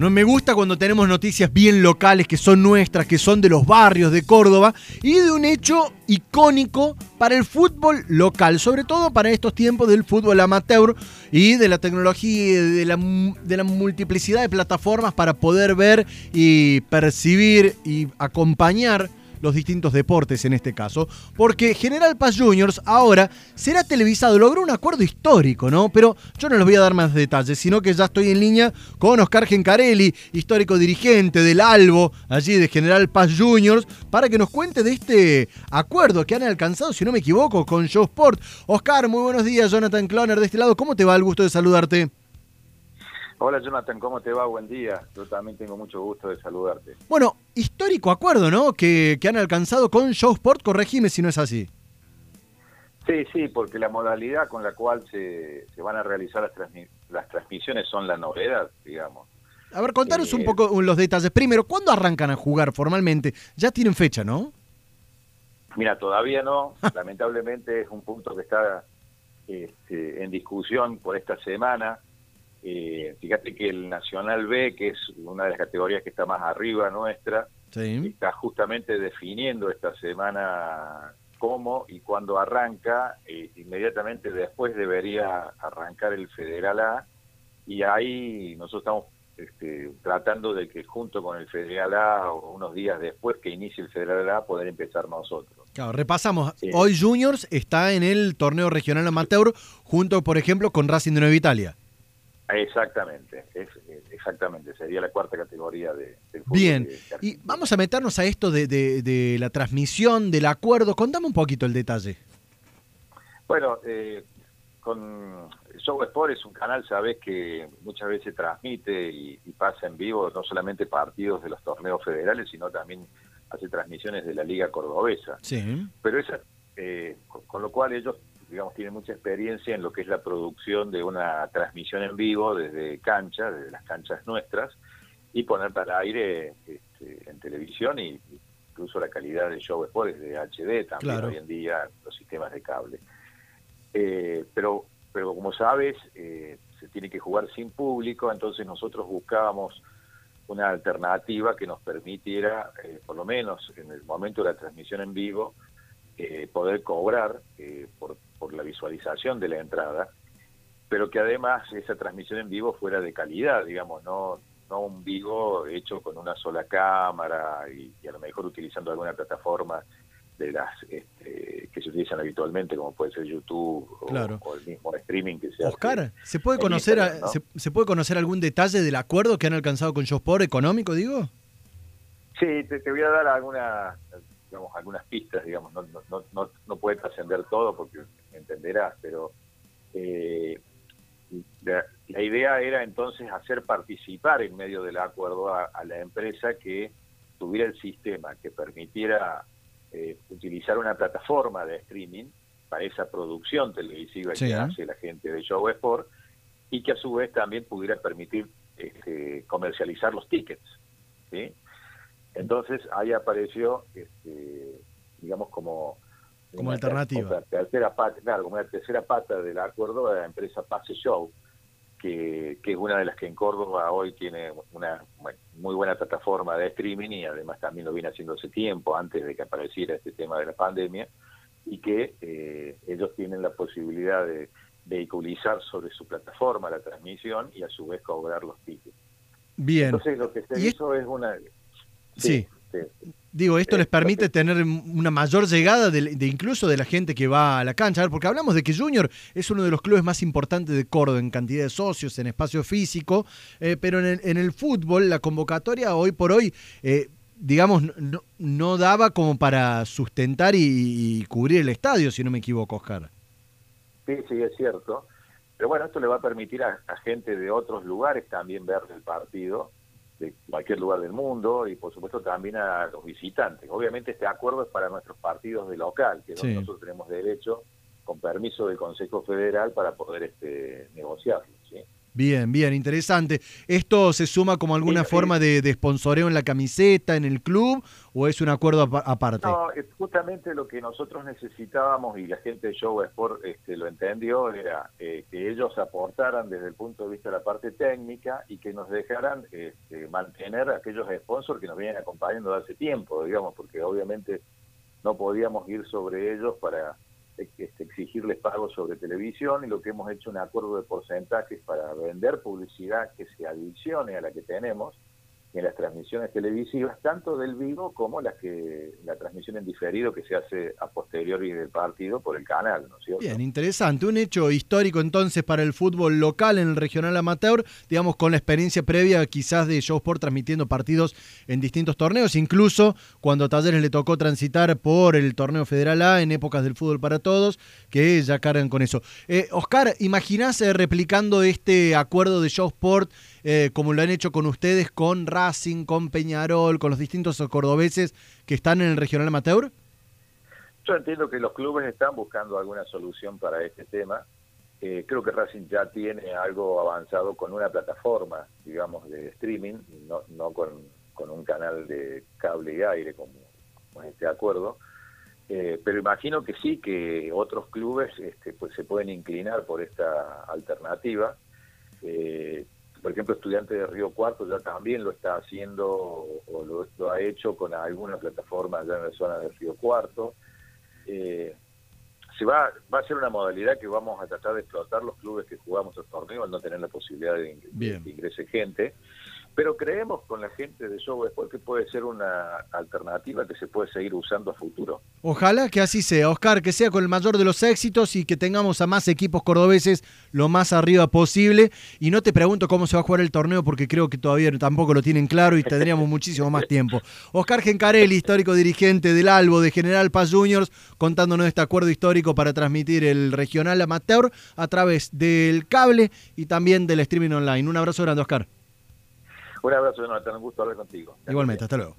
No me gusta cuando tenemos noticias bien locales, que son nuestras, que son de los barrios de Córdoba, y de un hecho icónico para el fútbol local, sobre todo para estos tiempos del fútbol amateur y de la tecnología, de la, de la multiplicidad de plataformas para poder ver y percibir y acompañar los distintos deportes en este caso, porque General Paz Juniors ahora será televisado, logró un acuerdo histórico, ¿no? Pero yo no les voy a dar más detalles, sino que ya estoy en línea con Oscar Gencarelli, histórico dirigente del Albo, allí de General Paz Juniors, para que nos cuente de este acuerdo que han alcanzado, si no me equivoco, con Show Sport. Oscar, muy buenos días, Jonathan Cloner de este lado, ¿cómo te va? El gusto de saludarte. Hola Jonathan, ¿cómo te va? Buen día. Yo también tengo mucho gusto de saludarte. Bueno, histórico acuerdo, ¿no? Que, han alcanzado con Show Sport, corregime si no es así. Sí, sí, porque la modalidad con la cual se, van a realizar las, las, transmisiones son la novedad, digamos. A ver, contanos un eh, poco los detalles. Primero, ¿cuándo arrancan a jugar formalmente? Ya tienen fecha, ¿no? Mira, todavía no. Lamentablemente es un punto que está este, en discusión por esta semana eh, fíjate que el Nacional B, que es una de las categorías que está más arriba nuestra, está justamente definiendo esta semana cómo y cuándo arranca. Eh, inmediatamente después debería arrancar el Federal A y ahí nosotros estamos este, tratando de que junto con el Federal A o unos días después que inicie el Federal A poder empezar nosotros. Claro, repasamos. Hoy Juniors está en el torneo regional amateur junto, por ejemplo, con Racing de Nueva Italia. Exactamente, exactamente, sería la cuarta categoría de, del fútbol. Bien, y vamos a meternos a esto de, la transmisión, del acuerdo. Contame un poquito el detalle. Bueno, eh, con Show Sport es un canal, sabes, que muchas veces transmite y, pasa en vivo no solamente partidos de los torneos federales, sino también hace transmisiones de la Liga Cordobesa. Sí. Pero esa, eh, con lo cual ellos digamos, tiene mucha experiencia en lo que es la producción de una transmisión en vivo desde cancha, desde las canchas nuestras, y poner para aire este, en televisión y incluso la calidad del show es de HD también hoy en día los sistemas de cable. Eh, pero, pero como sabes, eh, se tiene que jugar sin público, entonces nosotros buscábamos una alternativa que nos permitiera, eh, por lo menos en el momento de la transmisión en vivo, poder cobrar por por la visualización de la entrada, pero que además esa transmisión en vivo fuera de calidad, digamos, no, no un vivo hecho con una sola cámara y, a lo mejor utilizando alguna plataforma de las este, que se utilizan habitualmente, como puede ser YouTube o, el mismo streaming que se Oscar, ¿se puede conocer ¿se, puede conocer algún detalle del acuerdo que han alcanzado con Josport económico, digo? Sí, te, te voy a dar alguna digamos, algunas pistas, digamos, no, no, no, no puede trascender todo porque entenderás, pero eh, la, idea era entonces hacer participar en medio del acuerdo a, la empresa que tuviera el sistema que permitiera eh, utilizar una plataforma de streaming para esa producción televisiva que hace la gente de Show Sport y que a su vez también pudiera permitir este, comercializar los tickets. ¿sí? Entonces ahí apareció, este, digamos, como... Como alternativa. tercera pata, claro, como la tercera pata del acuerdo de la empresa Pase Show, que, que, es una de las que en Córdoba hoy tiene una muy buena plataforma de streaming y además también lo viene haciendo hace tiempo, antes de que apareciera este tema de la pandemia, y que eh, ellos tienen la posibilidad de vehiculizar sobre su plataforma la transmisión y a su vez cobrar los tickets. Bien. Entonces lo que se hizo es una Sí. Digo, esto les permite tener una mayor llegada de, incluso de la gente que va a la cancha. porque hablamos de que Junior es uno de los clubes más importantes de Córdoba en cantidad de socios, en espacio físico, eh, pero en el, fútbol la convocatoria hoy por hoy, eh, digamos, no, no, daba como para sustentar y, cubrir el estadio, si no me equivoco, Oscar. Sí, sí, es cierto. Pero bueno, esto le va a permitir a gente de otros lugares también ver el partido de cualquier lugar del mundo y por supuesto también a los visitantes. Obviamente este acuerdo es para nuestros partidos de local, que nosotros tenemos derecho con permiso del Consejo Federal para poder este, negociarlo. Bien, bien, interesante. ¿Esto se suma como alguna forma de, de sponsoreo en la camiseta, en el club, o es un acuerdo aparte? No, es justamente lo que nosotros necesitábamos y la gente de Show Sport este, lo entendió, era eh, que ellos aportaran desde el punto de vista de la parte técnica y que nos dejaran este, mantener aquellos sponsors que nos vienen acompañando hace tiempo, digamos, porque obviamente no podíamos ir sobre ellos para este, exigirles pagos sobre televisión y lo que hemos hecho un acuerdo de porcentajes para vender publicidad que se adicione a la que tenemos en las transmisiones televisivas, tanto del vivo como las que la transmisión en diferido que se hace a posteriori del partido por el canal, ¿no es cierto? Bien, interesante. Un hecho histórico entonces para el fútbol local en el regional amateur, digamos con la experiencia previa quizás de Show Sport transmitiendo partidos en distintos torneos, incluso cuando a Talleres le tocó transitar por el torneo Federal A en épocas del fútbol para todos, que ya cargan con eso. Eh, Oscar, ¿imaginás eh, replicando este acuerdo de Show Sport eh, como lo han hecho con ustedes, con Racing, con Peñarol, con los distintos cordobeses que están en el regional amateur? Yo entiendo que los clubes están buscando alguna solución para este tema. Eh, creo que Racing ya tiene algo avanzado con una plataforma, digamos, de streaming, no, con, un canal de cable y aire como, con este acuerdo. Eh, pero imagino que sí, que otros clubes este, pues se pueden inclinar por esta alternativa. Eh, por ejemplo, Estudiantes de Río Cuarto ya también lo está haciendo o lo, ha hecho con alguna plataforma ya en la zona de Río Cuarto. Eh, se va, va a ser una modalidad que vamos a tratar de explotar los clubes que jugamos el torneo al no tener la posibilidad de, de que ingrese gente. Pero creemos con la gente de Show después que puede ser una alternativa que se puede seguir usando a futuro. Ojalá que así sea, Oscar, que sea con el mayor de los éxitos y que tengamos a más equipos cordobeses lo más arriba posible. Y no te pregunto cómo se va a jugar el torneo porque creo que todavía tampoco lo tienen claro y tendríamos muchísimo más tiempo. Oscar Gencarelli, histórico dirigente del Albo de General Paz Juniors, contándonos este acuerdo histórico para transmitir el regional amateur a través del cable y también del streaming online. Un abrazo grande, Oscar. Un abrazo, Jonathan. Un gusto hablar contigo. Igualmente, hasta luego.